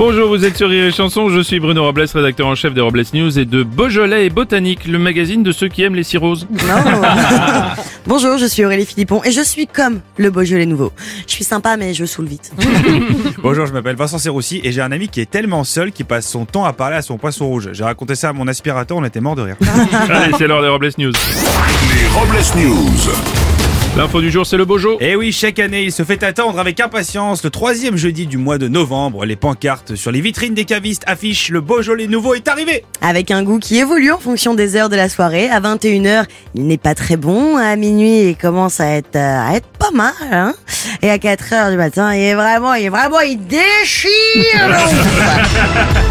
Bonjour, vous êtes sur Rire et Chanson, je suis Bruno Robles, rédacteur en chef des Robles News et de Beaujolais et Botanique, le magazine de ceux qui aiment les cirrhoses. Bonjour, je suis Aurélie Philippon et je suis comme le Beaujolais nouveau. Je suis sympa mais je saoule vite. Bonjour, je m'appelle Vincent Serroussi et j'ai un ami qui est tellement seul qu'il passe son temps à parler à son poisson rouge. J'ai raconté ça à mon aspirateur, on était mort de rire. Allez, c'est l'heure des Robles News. Les Robles News. L'info du jour, c'est le Bojo. Et oui, chaque année, il se fait attendre avec impatience le troisième jeudi du mois de novembre. Les pancartes sur les vitrines des cavistes affichent le Beaujolais nouveau est arrivé. Avec un goût qui évolue en fonction des heures de la soirée. À 21h, il n'est pas très bon. À minuit, il commence à être, euh, à être pas mal. Hein et à 4h du matin, il est vraiment, il est vraiment, il déchire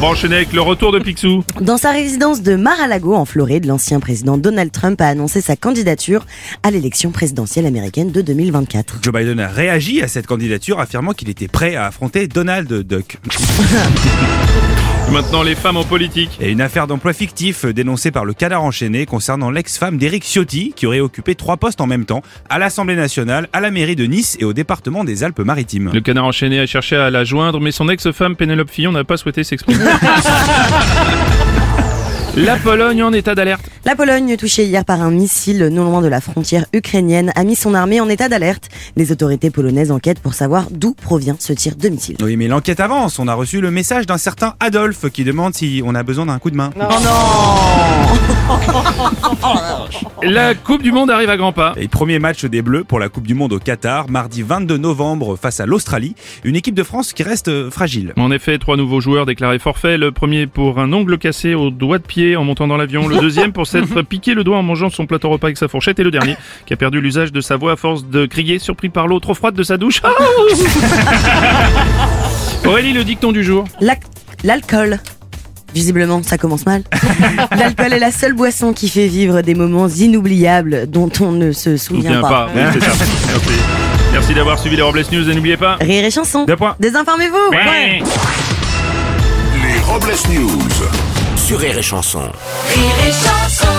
Bon, enchaîner avec le retour de Picsou. Dans sa résidence de Mar-a-Lago, en Floride, l'ancien président Donald Trump a annoncé sa candidature à l'élection présidentielle américaine de 2024. Joe Biden a réagi à cette candidature affirmant qu'il était prêt à affronter Donald Duck. Maintenant, les femmes en politique. Et une affaire d'emploi fictif dénoncée par le canard enchaîné concernant l'ex-femme d'Éric Ciotti qui aurait occupé trois postes en même temps à l'Assemblée nationale, à la mairie de Nice et au département des Alpes-Maritimes. Le canard enchaîné a cherché à la joindre, mais son ex-femme Pénélope Fillon n'a pas souhaité s'exprimer. La Pologne en état d'alerte. La Pologne, touchée hier par un missile non loin de la frontière ukrainienne, a mis son armée en état d'alerte. Les autorités polonaises enquêtent pour savoir d'où provient ce tir de missile. Oui, mais l'enquête avance. On a reçu le message d'un certain Adolphe qui demande si on a besoin d'un coup de main. La Coupe du Monde arrive à grands pas. Et premier match des Bleus pour la Coupe du Monde au Qatar, mardi 22 novembre face à l'Australie. Une équipe de France qui reste euh, fragile. En effet, trois nouveaux joueurs déclarés forfait. Le premier pour un ongle cassé au doigt de pied en montant dans l'avion. Le deuxième pour s'être piqué le doigt en mangeant son plateau repas avec sa fourchette. Et le dernier qui a perdu l'usage de sa voix à force de crier surpris par l'eau trop froide de sa douche. Aurélie, le dicton du jour. L'alcool. Visiblement, ça commence mal. L'alcool est la seule boisson qui fait vivre des moments inoubliables dont on ne se souvient pas. Oui, c'est ça. Merci. Merci d'avoir suivi les Robles News et n'oubliez pas. Rire et chanson. Deux points. Désinformez-vous. Ouais. Les Robles News. Sur Rire et Chanson. Rire et chanson